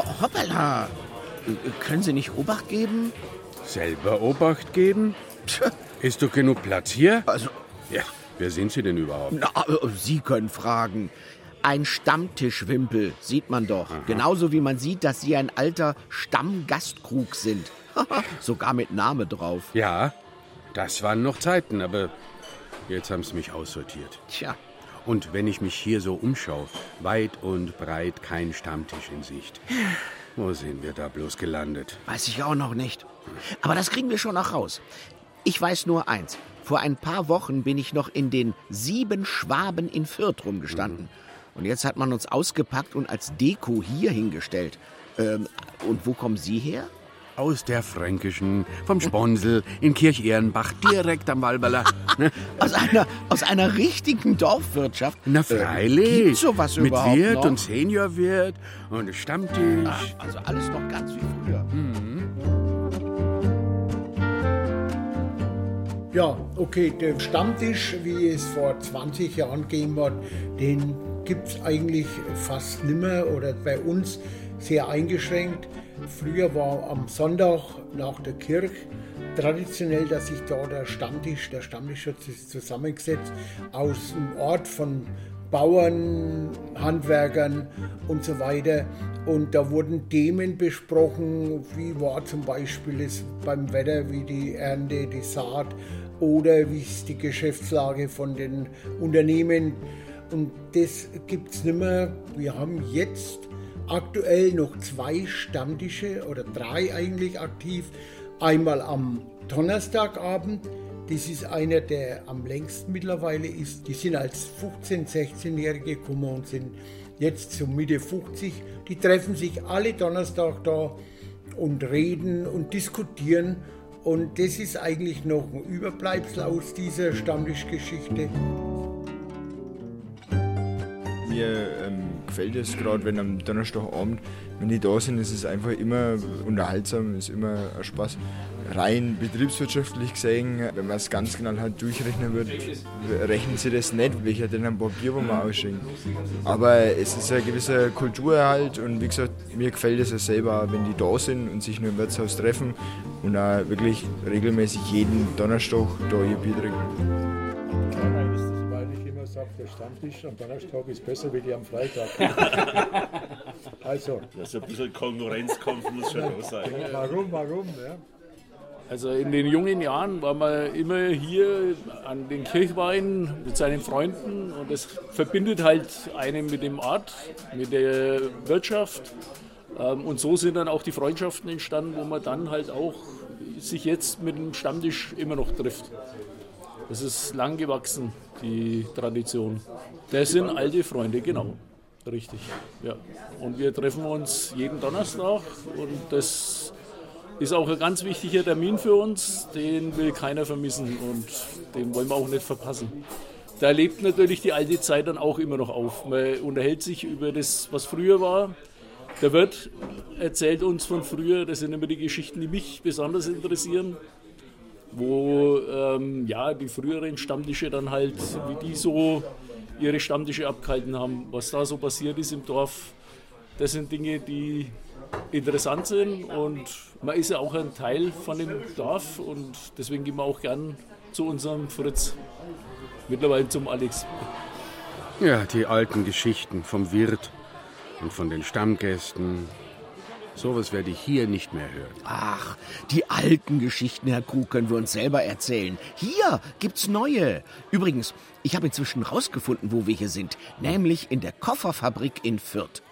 Ho- Hoppala! Können Sie nicht Obacht geben? Selber Obacht geben? Tja, Ist doch genug Platz hier? also, Ja, wer sind Sie denn überhaupt? na, äh, Sie können fragen. Ein Stammtischwimpel, sieht man doch. Genauso wie man sieht, dass Sie ein alter Stammgastkrug sind. Sogar mit Name drauf. Ja, das waren noch Zeiten, aber jetzt haben sie mich aussortiert. Tja, Und wenn ich mich hier so umschaue, weit und breit kein Stammtisch in Sicht. Wo sind wir da bloß gelandet? weiß ich auch noch nicht. Aber das kriegen wir schon noch raus. Ich weiß nur eins. Vor ein paar Wochen bin ich noch in den sieben Schwaben in Fürth rumgestanden. Und jetzt hat man uns ausgepackt und als Deko hier hingestellt. Ähm, und wo kommen Sie her? Aus der Fränkischen, vom Sponsel, in Kirch-Ehrenbach, direkt am Walberler. Ne? Aus einer, aus einer richtigen Dorfwirtschaft? Na Äh, freilich. gibt's sowas Mit überhaupt Wirt noch? und Seniorwirt und Stammtisch. Ah, also alles noch ganz wie früher. Ja, okay, der Stammtisch, wie es vor 20 Jahren gegeben hat, den gibt es eigentlich fast nimmer oder bei uns sehr eingeschränkt. Früher war am Sonntag nach der Kirche traditionell, dass sich da der Stammtisch, der Stammtisch hat sich zusammengesetzt aus einem Ort von Bauern, Handwerkern und so weiter. Und da wurden Themen besprochen, wie war zum Beispiel es beim Wetter, wie die Ernte, die Saat oder wie ist die Geschäftslage von den Unternehmen. Und das gibt es nicht mehr. Wir haben jetzt aktuell noch zwei Stammtische oder drei eigentlich aktiv. Einmal am Donnerstagabend. Das ist einer, der am längsten mittlerweile ist. Die sind als 15-, 16-Jährige gekommen und sind jetzt so Mitte 50. Die treffen sich alle Donnerstag da und reden und diskutieren. Und das ist eigentlich noch ein Überbleibsel aus dieser Stammtischgeschichte. Mir ähm, gefällt es gerade, wenn am Donnerstagabend, wenn die da sind, ist es einfach immer unterhaltsam, ist immer ein Spaß. Rein betriebswirtschaftlich gesehen, wenn man es ganz genau halt durchrechnen wird, rechnen sie das nicht, welcher denn ein Papier, wo man ausschenkt. Aber es ist eine gewisse Kulturerhalt und wie gesagt, mir gefällt es ja selber, wenn die da sind und sich nur im Wirtshaus treffen und auch wirklich regelmäßig jeden Donnerstag da ihr Bier trinken. Sage, der Stammtisch am Donnerstag ist besser wie die am Freitag. also, Also ein bisschen Konkurrenzkampf muss schon da sein. warum, warum? Ja? Also in den jungen Jahren war man immer hier an den Kirchweinen mit seinen Freunden und das verbindet halt einen mit dem Ort, mit der Wirtschaft. Ähm, Und so sind dann auch die Freundschaften entstanden, wo man dann halt auch sich jetzt mit dem Stammtisch immer noch trifft. Das ist lang gewachsen, die Tradition. Das sind alte Freunde, genau. Richtig, ja. Und wir treffen uns jeden Donnerstag und das ist auch ein ganz wichtiger Termin für uns, den will keiner vermissen und den wollen wir auch nicht verpassen. Da lebt natürlich die alte Zeit dann auch immer noch auf. Man unterhält sich über das, was früher war. Der Wirt erzählt uns von früher, das sind immer die Geschichten, die mich besonders interessieren, wo ähm, ja, die früheren Stammtische dann halt, wie die so ihre Stammtische abgehalten haben, was da so passiert ist im Dorf. Das sind Dinge, die interessant sind und man ist ja auch ein Teil von dem Dorf und deswegen gehen wir auch gern zu unserem Fritz, mittlerweile zum Alex. Ja, die alten Geschichten vom Wirt und von den Stammgästen. Sowas werde ich hier nicht mehr hören. Ach, die alten Geschichten, Herr Krug, können wir uns selber erzählen. Hier gibt's neue. Übrigens, ich habe inzwischen rausgefunden, wo wir hier sind. Nämlich in der Kofferfabrik in Fürth.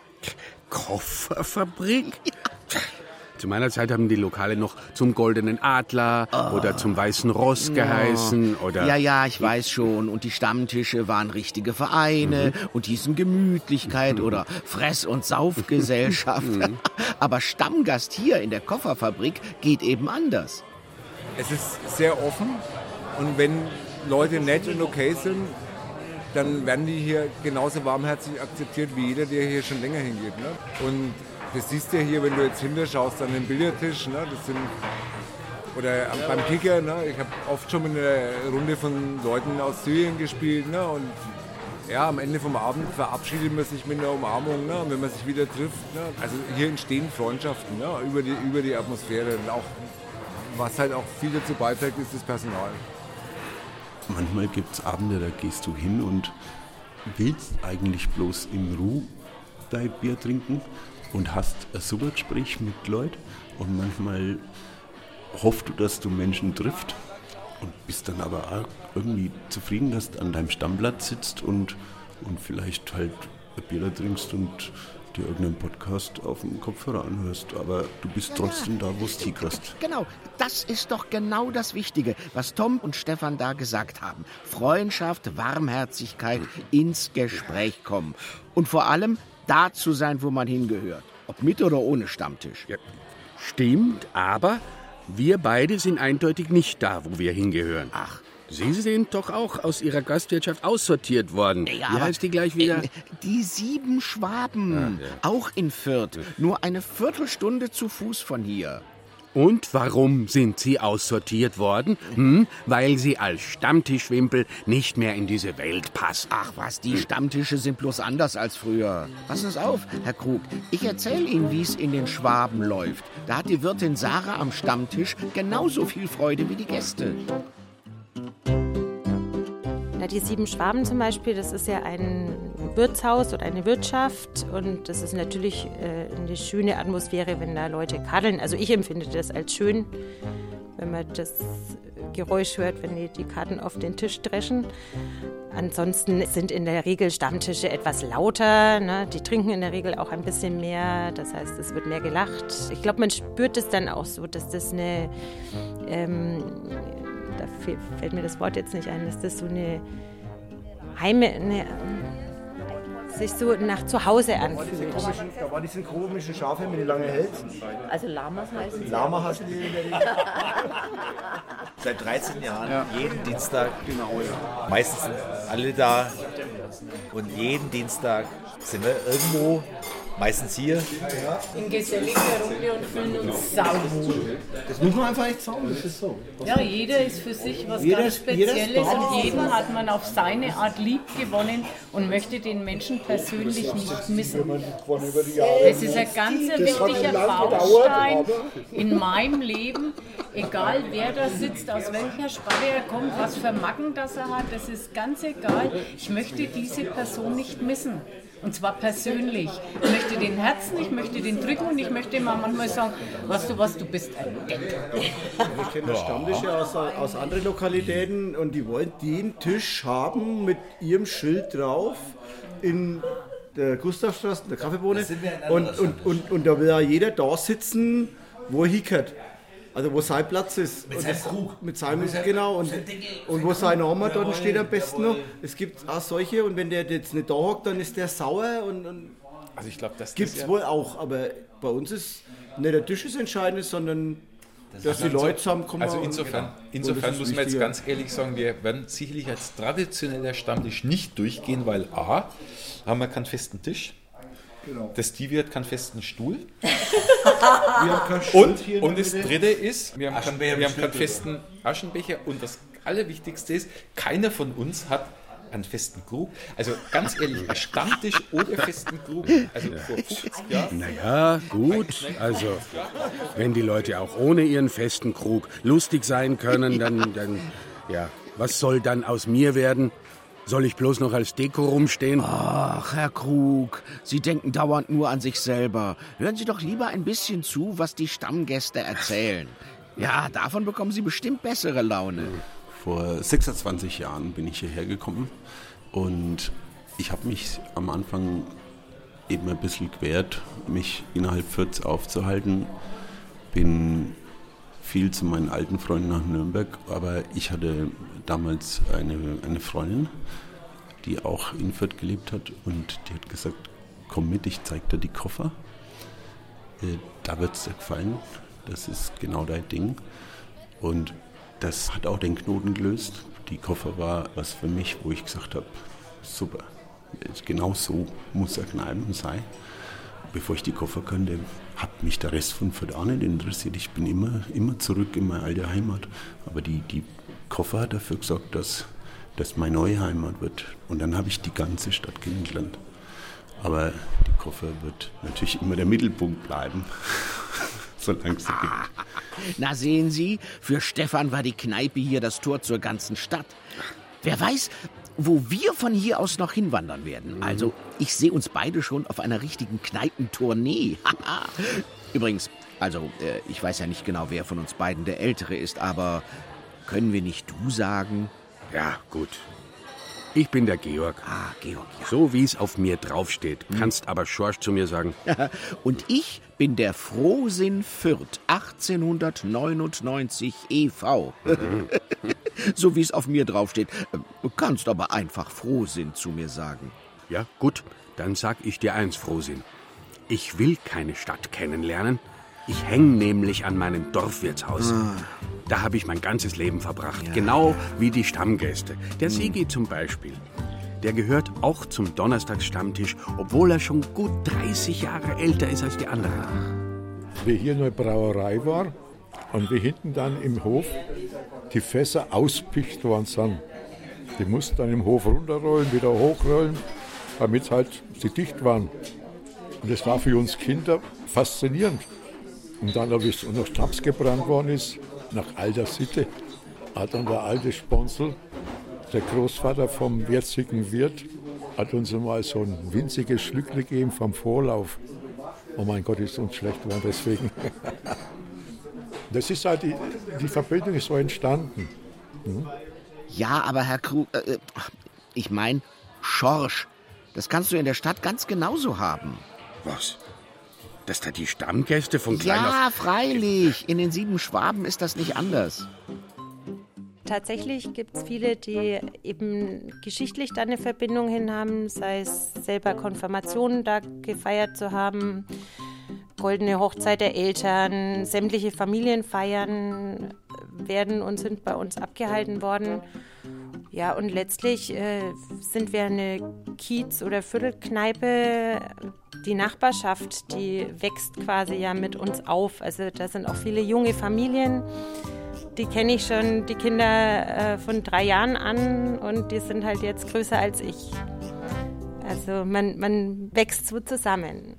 Kofferfabrik? Zu meiner Zeit haben die Lokale noch zum Goldenen Adler oder zum Weißen Ross geheißen oder Ja, ja, ich weiß schon. Und die Stammtische waren richtige Vereine und hießen Gemütlichkeit oder Fress- und Saufgesellschaft. Aber Stammgast hier in der Kofferfabrik geht eben anders. Es ist sehr offen und wenn Leute nett und okay sind, dann werden die hier genauso warmherzig akzeptiert wie jeder, der hier schon länger hingeht. Ne? Und das siehst du ja hier, wenn du jetzt hinter schaust an den Billardtisch. Ne? Das sind, oder am- beim Kicker. Ne? Ich habe oft schon mit einer Runde von Leuten aus Syrien gespielt. Ne? Und ja, am Ende vom Abend verabschiedet man sich mit einer Umarmung, ne? wenn man sich wieder trifft. Ne? Also hier entstehen Freundschaften ne? über, die, über die Atmosphäre. Und auch, was halt auch viel dazu beiträgt, ist das Personal. Manchmal gibt es Abende, da gehst du hin und willst eigentlich bloß in Ruhe dein Bier trinken und hast ein super Gespräch mit Leuten. Und manchmal hoffst du, dass du Menschen triffst und bist dann aber auch irgendwie zufrieden, dass du an deinem Stammplatz sitzt und, und vielleicht halt ein Bier trinkst und dir irgendeinen Podcast auf dem Kopfhörer anhörst, aber du bist trotzdem da, wo es kriegst. Genau, das ist doch genau das Wichtige, was Tom und Stefan da gesagt haben. Freundschaft, Warmherzigkeit, ins Gespräch kommen. Und vor allem da zu sein, wo man hingehört. Ob mit oder ohne Stammtisch. Ja, stimmt, aber wir beide sind eindeutig nicht da, wo wir hingehören. Ach. Sie sind doch auch aus Ihrer Gastwirtschaft aussortiert worden. Ja, Wie heißt die gleich wieder? Äh, Die sieben Schwaben, Ah, ja. auch in Fürth. Nur eine Viertelstunde zu Fuß von hier. Und warum sind Sie aussortiert worden? Hm? Weil Sie als Stammtischwimpel nicht mehr in diese Welt passen. Ach was, die Stammtische sind bloß anders als früher. Passen Sie auf, Herr Krug. Ich erzähle Ihnen, wie es in den Schwaben läuft. Da hat die Wirtin Sarah am Stammtisch genauso viel Freude wie die Gäste. Na, die Sieben Schwaben zum Beispiel, das ist ja ein Wirtshaus oder eine Wirtschaft und das ist natürlich äh, eine schöne Atmosphäre, wenn da Leute kaddeln. Also ich empfinde das als schön, wenn man das Geräusch hört, wenn die die Karten auf den Tisch dreschen. Ansonsten sind in der Regel Stammtische etwas lauter. Ne? Die trinken in der Regel auch ein bisschen mehr. Das heißt, es wird mehr gelacht. Ich glaube, man spürt es dann auch so, dass das eine ähm, da fällt mir das Wort jetzt nicht ein, dass das so eine Heime, eine, sich so nach zu Hause anfühlt. Da war diese komischen Schafe mit den langen Hälsen. Also Lamas heißen sie. Lama heißen die. Seit 13 Jahren, jeden Dienstag. Genau, ja. Meistens sind alle da. Und jeden Dienstag sind wir irgendwo, meistens hier. In geselliger Runde und fühlen uns sauwohl. Das muss man einfach echt sagen, das ist so. Ja, jeder ist für sich was Jeder ganz Spezielles und jeden hat man auf seine Art lieb gewonnen und möchte den Menschen persönlich nicht missen. Das ist ein ganz wichtiger Baustein in meinem Leben. Egal wer da sitzt, aus welcher Sparre er kommt, was für Macken das er hat, das ist ganz egal. Ich möchte diese Person nicht missen. Und zwar persönlich. Ich möchte den Herzen, ich möchte den drücken und ich möchte ihm auch manchmal sagen, weißt du was, du bist ein Depp. Ich kenne das Stammtische aus, aus anderen Lokalitäten und die wollen den Tisch haben mit ihrem Schild drauf in der Gustavstraße, in der Kaffeebohne. Wir Und, und, und, und da will ja jeder da sitzen, wo er hickert. Also wo sein Platz ist. Mit seinem das- Krug. Mit seinem, Mit seinem- genau. Und, und wo sein Name dort steht am besten noch. Es gibt auch solche und wenn der jetzt nicht da hockt, dann ist der sauer und, und Also ich glaube, das Gibt ist es ja- wohl auch, aber bei uns ist nicht der Tisch das Entscheidende, sondern dass die Leute zusammenkommen. Also insofern, Und insofern das ist muss man jetzt ganz ehrlich sagen, wir werden sicherlich als traditioneller Stammtisch nicht durchgehen, weil A, haben wir keinen festen Tisch. Genau. Das Stevie hat keinen festen Stuhl. Und, und das dritte ist, wir haben, keinen, wir haben keinen festen Aschenbecher. Und das Allerwichtigste ist, keiner von uns hat einen festen Krug. Also ganz ehrlich, ein Stammtisch ohne festen Krug. Also vor 50 Jahren. Naja, gut. Also, wenn die Leute auch ohne ihren festen Krug lustig sein können, dann, dann, ja, was soll dann aus mir werden? Soll ich bloß noch als Deko rumstehen? Ach, Herr Krug, Sie denken dauernd nur an sich selber. Hören Sie doch lieber ein bisschen zu, was die Stammgäste erzählen. Ja, davon bekommen Sie bestimmt bessere Laune. Vor 26 Jahren bin ich hierher gekommen und ich habe mich am Anfang eben ein bisschen gewehrt, mich innerhalb Fürths aufzuhalten. Bin viel zu meinen alten Freunden nach Nürnberg, aber ich hatte damals eine, eine Freundin, die auch in Fürth gelebt hat und die hat gesagt, komm mit, ich zeig dir die Koffer. Äh, Da wird es dir gefallen. Das ist genau dein Ding. Und das hat auch den Knoten gelöst. Die Koffer war was für mich, wo ich gesagt habe, super. Genau so muss er Kneipen sein. Bevor ich die Koffer kannte, hat mich der Rest von Fürth auch nicht interessiert. Ich bin immer, immer zurück in meine alte Heimat. Aber die, die Koffer hat dafür gesorgt, dass das meine neue Heimat wird. Und dann habe ich die ganze Stadt kennengelernt. Aber die Koffer wird natürlich immer der Mittelpunkt bleiben, solange es sie gibt. Na sehen Sie, für Stefan war die Kneipe hier das Tor zur ganzen Stadt. Wer weiß, wo wir von hier aus noch hinwandern werden. Also, ich sehe uns beide schon auf einer richtigen Kneipentournee. Übrigens, also, äh, ich weiß ja nicht genau, wer von uns beiden der Ältere ist, aber können wir nicht du sagen? Ja, gut. Ich bin der Georg. Ah, Georg, ja. So wie es auf mir draufsteht. Kannst aber Schorsch zu mir sagen. Und ich bin der Frohsinn Fürth 1899 e.V. so wie es auf mir draufsteht. Du kannst aber einfach Frohsinn zu mir sagen. Ja, gut. Dann sag ich dir eins, Frohsinn. Ich will keine Stadt kennenlernen. Ich hänge nämlich an meinem Dorfwirtshaus. Da habe ich mein ganzes Leben verbracht. Genau wie die Stammgäste. Der Sigi zum Beispiel. Der gehört auch zum Donnerstagsstammtisch, obwohl er schon gut 30 Jahre älter ist als die anderen. Wie hier eine Brauerei war und wie hinten dann im Hof die Fässer auspicht worden sind. Die mussten dann im Hof runterrollen, wieder hochrollen, damit halt sie dicht waren. Und das war für uns Kinder faszinierend. Und dann, wie es noch Schnaps gebrannt worden ist, nach alter Sitte, hat dann der alte Sponsel, der Großvater vom jetzigen Wirt, hat uns mal so ein winziges Schlückle gegeben vom Vorlauf. Oh mein Gott, ist uns schlecht geworden deswegen. Das ist halt, die, die Verbindung ist so entstanden. Hm? Ja, aber Herr Krug, äh, äh, ich meine, Schorsch, das kannst du in der Stadt ganz genauso haben. Was? Dass da die Stammgäste von klein Ja, auf... freilich. In den sieben Schwaben ist das nicht anders. Tatsächlich gibt es viele, die eben geschichtlich da eine Verbindung hin haben, sei es selber Konfirmationen da gefeiert zu haben, goldene Hochzeit der Eltern, sämtliche Familienfeiern werden und sind bei uns abgehalten worden. Ja, und letztlich äh, sind wir eine Kiez- oder Viertelkneipe. Die Nachbarschaft, die wächst quasi ja mit uns auf. Also da sind auch viele junge Familien. Die kenne ich schon, die Kinder äh, von drei Jahren an und die sind halt jetzt größer als ich. Also man, man wächst so zusammen.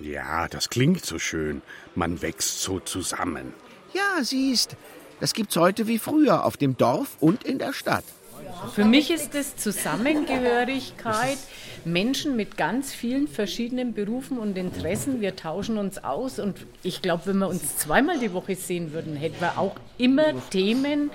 Ja, das klingt so schön. Man wächst so zusammen. Ja, siehst, das gibt's heute wie früher auf dem Dorf und in der Stadt. Für mich ist es Zusammengehörigkeit, Menschen mit ganz vielen verschiedenen Berufen und Interessen. Wir tauschen uns aus und ich glaube, wenn wir uns zweimal die Woche sehen würden, hätten wir auch immer Themen,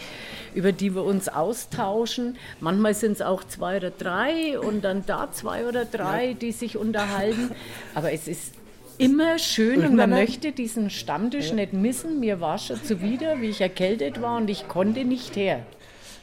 über die wir uns austauschen. Manchmal sind es auch zwei oder drei und dann da zwei oder drei, die sich unterhalten. Aber es ist immer schön und man möchte diesen Stammtisch nicht missen. Mir war schon zuwider, wie ich erkältet war und ich konnte nicht her.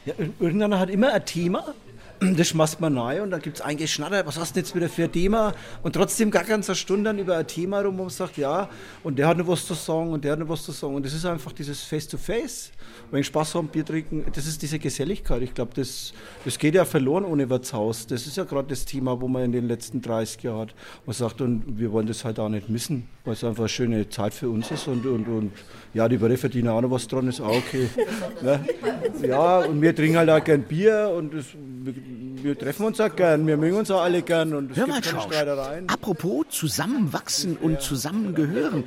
Ja, irgendeiner hat immer ein Thema. Das schmeißt man rein und dann gibt es ein Geschnatter, was hast du jetzt wieder für ein Thema? Und trotzdem gar ganz eine Stunde dann über ein Thema rum, man sagt, ja, und der hat noch was zu sagen und der hat noch was zu sagen. Und das ist einfach dieses Face-to-Face. Wenn Spaß haben, Bier trinken, das ist diese Geselligkeit. Ich glaube, das, das geht ja verloren ohne Wirtshaus. Das ist ja gerade das Thema, wo man in den letzten 30 Jahren hat. Man sagt, und wir wollen das halt auch nicht missen, weil es einfach eine schöne Zeit für uns ist. Und, und, und ja, die Bäre verdienen auch noch was dran, ist auch okay. ne? Ja, und wir trinken halt auch gern Bier und das, wir, wir treffen uns auch gern, wir mögen uns auch alle gern und es Hör mal, gibt keine Streitereien. apropos zusammenwachsen und zusammengehören.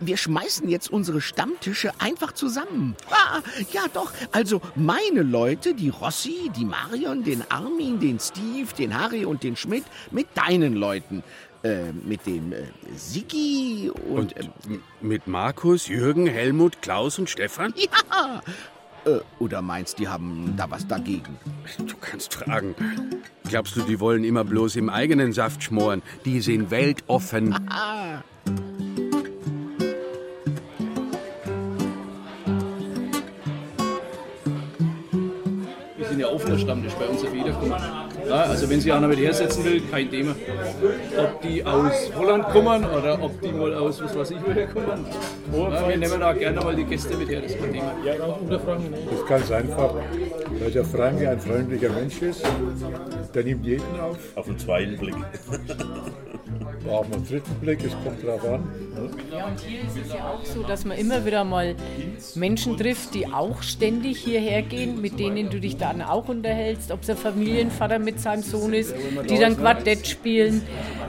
Wir schmeißen jetzt unsere Stammtische einfach zusammen. Ah, ja doch, also meine Leute, die Rossi, die Marion, den Armin, den Steve, den Harry und den Schmidt, mit deinen Leuten. Äh, mit dem äh, Sigi und... Und mit Markus, Jürgen, Helmut, Klaus und Stefan? Ja! Äh, oder meinst, die haben da was dagegen? Du kannst fragen. Glaubst du, die wollen immer bloß im eigenen Saft schmoren? Die sind weltoffen. Wir sind ja offener Stammtisch, bei uns auf jeder kommt. Ja, also wenn sich einer mit hersetzen will, kein Thema. Ob die aus Holland kommen oder ob die mal aus was weiß ich woher kommen. Ja, wir nehmen da gerne mal die Gäste mit her, das ist kein Thema. Das ist ganz einfach. Weil der Frank ein freundlicher Mensch ist. Der nimmt jeden auf. Auf den zweiten Blick. Auf den dritten Blick, es kommt drauf an. Ja, und hier ist es ja auch so, dass man immer wieder mal Menschen trifft, die auch ständig hierher gehen, mit denen du dich dann auch unterhältst, ob es ein Familienvater mit seinem Sohn ist, die dann Quartett spielen.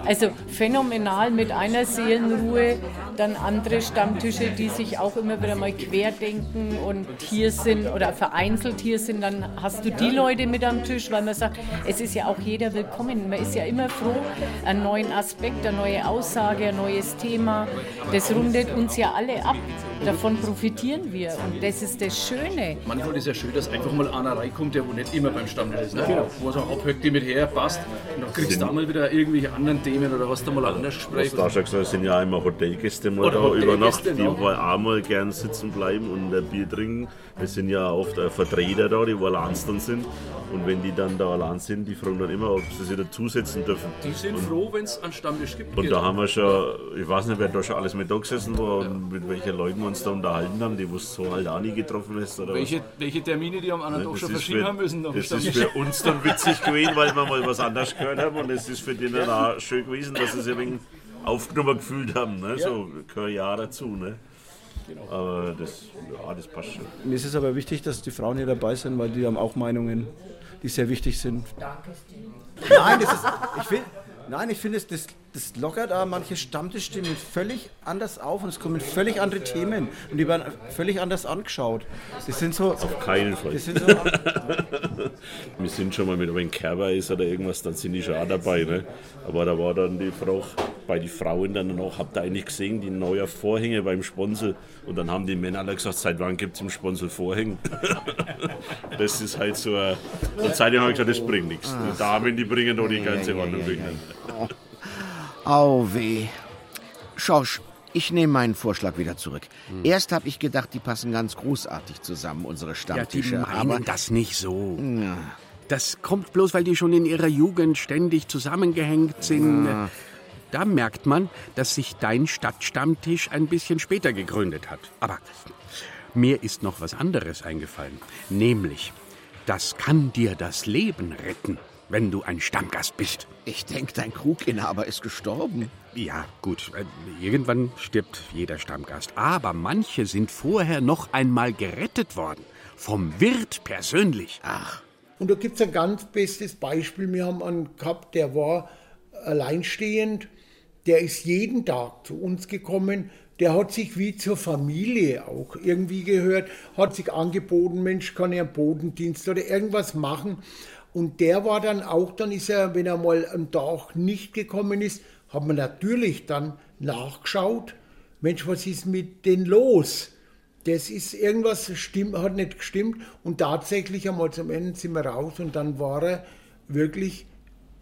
Also phänomenal mit einer Seelenruhe. Dann andere Stammtische, die sich auch immer wieder mal querdenken und hier sind oder vereinzelt hier sind. Dann hast du die Leute mit am Tisch, weil man sagt, es ist ja auch jeder willkommen. Man ist ja immer froh, einen neuen Aspekt, eine neue Aussage, ein neues Thema. Das rundet uns ja alle ab. Davon profitieren wir und das ist das Schöne. Manchmal ist es ja schön, dass einfach mal einer reinkommt, der wo nicht immer beim Stammtisch ist. Ne? Genau. Wo so abhöckt, die mit her passt. Und dann kriegst du da mal wieder irgendwelche anderen Themen oder hast du mal ein anderes Gespräch. Was da schon gesagt, es sind ja immer Hotelgäste mal Oder da über Nacht, die genau. wollen auch mal gern sitzen bleiben und ein Bier trinken. Es sind ja oft Vertreter da, die wo allein dann sind. Und wenn die dann da allein sind, die fragen dann immer, ob sie sich dazusetzen dürfen. Die sind und, froh, wenn es einen Stammtisch gibt. Und da haben wir schon, ich weiß nicht, wer da schon alles mit da gesessen war und mit welchen Leuten wir uns da unterhalten haben, die wo es so halt auch nie getroffen ist. Oder welche, welche Termine die am anderen Tag schon verschieben für- haben müssen. Das ist für uns dann witzig gewesen, weil wir mal was anderes gehört haben und es ist für die dann auch schön gewesen, dass sie sich ein wenig aufgenommen gefühlt haben. Ne? So gehört ja dazu. Ne? Aber das, ja, das passt schon. Mir ist es aber wichtig, dass die Frauen hier dabei sind, weil die haben auch Meinungen, die sehr wichtig sind. Nein, das ist, ich find, nein, ich finde, das, das, das lockert da manche Stammtischstimmen völlig anders auf und es kommen völlig andere Themen und die werden völlig anders angeschaut. Das sind so. Auf keinen Fall. Das sind so, Wir sind schon mal mit einem Kerber ist oder irgendwas, dann sind die schon auch dabei. Ne? Aber da war dann die Frage bei den Frauen dann noch, habt ihr eigentlich gesehen, die neuen Vorhänge beim Sponsel? Und dann haben die Männer alle gesagt, seit wann gibt es im Sponsel Vorhänge? das ist halt so ein... Und seitdem habe ich gesagt, das bringt nichts. Die Damen, die bringen doch die ganze Wand um durch. Au weh. Schorsch, ich nehme meinen Vorschlag wieder zurück. Erst habe ich gedacht, die passen ganz großartig zusammen, unsere Ja, die Stammtische. meinen aber das nicht so. Ja. Das kommt bloß, weil die schon in ihrer Jugend ständig zusammengehängt sind. Ja. Da merkt man, dass sich dein Stadtstammtisch ein bisschen später gegründet hat. Aber mir ist noch was anderes eingefallen. Nämlich, das kann dir das Leben retten, wenn du ein Stammgast bist. Ich denke, dein Kruginhaber ist gestorben. Ja, gut. äh, Irgendwann stirbt jeder Stammgast. Aber manche sind vorher noch einmal gerettet worden. Vom Wirt persönlich. Ach. Und da gibt es ein ganz bestes Beispiel. Wir haben einen gehabt, der war alleinstehend. Der ist jeden Tag zu uns gekommen. Der hat sich wie zur Familie auch irgendwie gehört, hat sich angeboten, Mensch, kann ich einen Bodendienst oder irgendwas machen. Und der war dann auch, dann ist er, wenn er mal am Tag nicht gekommen ist, hat man natürlich dann nachgeschaut, Mensch, was ist mit denen los? Das ist irgendwas stimmt, hat nicht gestimmt. Und tatsächlich einmal zum Ende sind wir raus und dann war er wirklich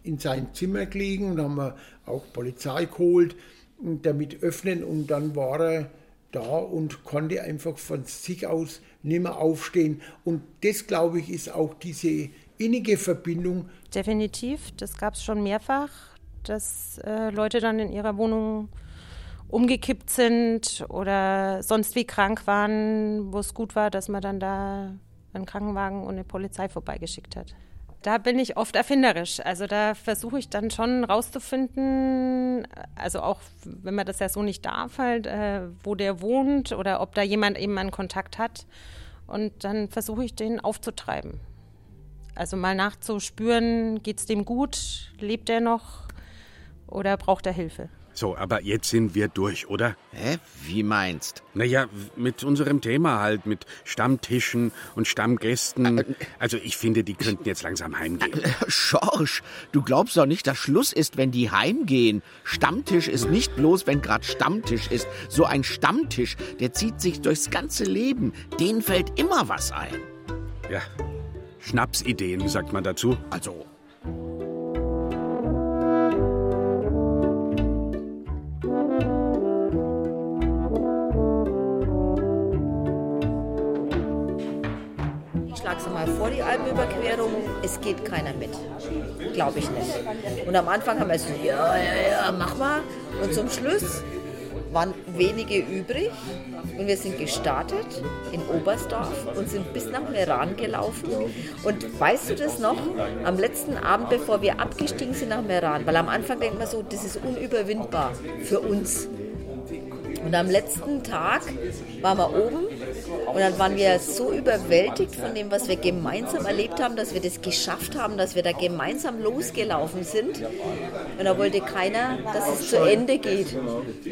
in sein Zimmer gelegen und haben wir auch Polizei geholt und damit öffnen. Und dann war er da und konnte einfach von sich aus nicht mehr aufstehen. Und das glaube ich ist auch diese innige Verbindung Definitiv, das gab es schon mehrfach, dass äh, Leute dann in ihrer Wohnung umgekippt sind oder sonst wie krank waren, wo es gut war, dass man dann da einen Krankenwagen und eine Polizei vorbeigeschickt hat. Da bin ich oft erfinderisch. Also da versuche ich dann schon rauszufinden, also auch wenn man das ja so nicht darf, halt, äh, wo der wohnt oder ob da jemand eben einen Kontakt hat. Und dann versuche ich den aufzutreiben. Also mal nachzuspüren, geht es dem gut, lebt er noch oder braucht er Hilfe? So, aber jetzt sind wir durch, oder? Hä? Wie meinst? Naja, mit unserem Thema halt, mit Stammtischen und Stammgästen. Also ich finde, die könnten jetzt langsam heimgehen. Schorsch, du glaubst doch nicht, dass Schluss ist, wenn die heimgehen. Stammtisch ist nicht bloß, wenn gerade Stammtisch ist. So ein Stammtisch, der zieht sich durchs ganze Leben. Denen fällt immer was ein. Ja, Schnapsideen, sagt man dazu. Also, Ich schlage es mal vor, die Alpenüberquerung. Es geht keiner mit. Glaube ich nicht. Und am Anfang haben wir so, ja, ja, ja, mach mal. Und zum Schluss waren wenige übrig und wir sind gestartet in Oberstdorf und sind bis nach Meran gelaufen. Und weißt du das noch? Am letzten Abend, bevor wir abgestiegen sind nach Meran, weil am Anfang denkt man so, das ist unüberwindbar für uns. Und am letzten Tag waren wir oben und dann waren wir so überwältigt von dem, was wir gemeinsam erlebt haben, dass wir das geschafft haben, dass wir da gemeinsam losgelaufen sind. Und da wollte keiner, dass es zu Ende geht.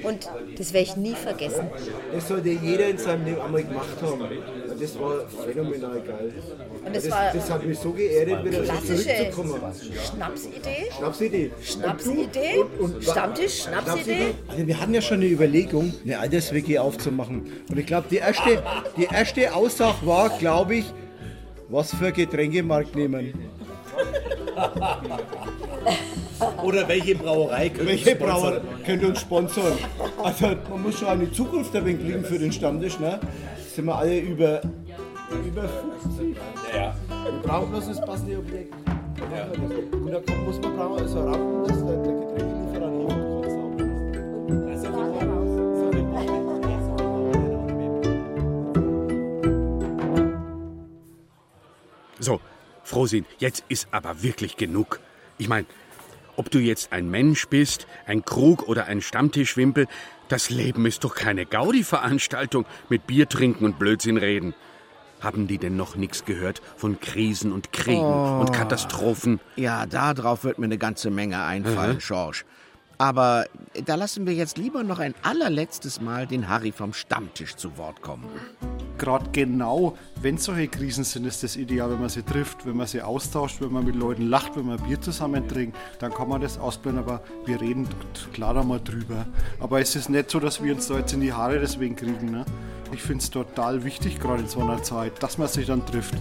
Und das werde ich nie vergessen. Das sollte jeder in seinem Leben einmal gemacht haben. Und das war phänomenal geil. Und das das, war das hat mich so geerdet, wieder so Klassische zurückzukommen. Schnapsidee. Schnapsidee. Schnapsidee. Stammtisch, Schnapsidee. Also wir hatten ja schon eine Überlegung, eine Alters-WG aufzumachen. Und ich glaube, die erste, die erste Aussage war, glaube ich, was für Getränkemarkt nehmen. Oder welche Brauerei könnte Welche uns sponsern? Brauerei könnte uns sponsern? Also man muss schon eine Zukunft ein wenig kriegen für den Stammtisch. Ne? Sind wir alle über, über 50. Ja. Wir brauchen bloß das passende Objekt. Das. Und da muss man brauchen, also Rampen, dass der, der Getränkelieferant hier kurz So, Frosin, jetzt ist aber wirklich genug. Ich meine, ob du jetzt ein Mensch bist, ein Krug oder ein Stammtischwimpel, das Leben ist doch keine Gaudi-Veranstaltung mit Bier trinken und Blödsinn reden. Haben die denn noch nichts gehört von Krisen und Kriegen Oh. und Katastrophen? Ja, darauf wird mir eine ganze Menge einfallen, Mhm. George. Aber da lassen wir jetzt lieber noch ein allerletztes Mal den Harry vom Stammtisch zu Wort kommen. Gerade genau, wenn solche Krisen sind, ist das ideal, wenn man sie trifft, wenn man sie austauscht, wenn man mit Leuten lacht, wenn man Bier zusammen trinkt, dann kann man das ausblenden, aber wir reden klar da mal drüber. Aber es ist nicht so, dass wir uns da jetzt in die Haare deswegen kriegen. Ne? Ich finde es total wichtig, gerade in so einer Zeit, dass man sich dann trifft.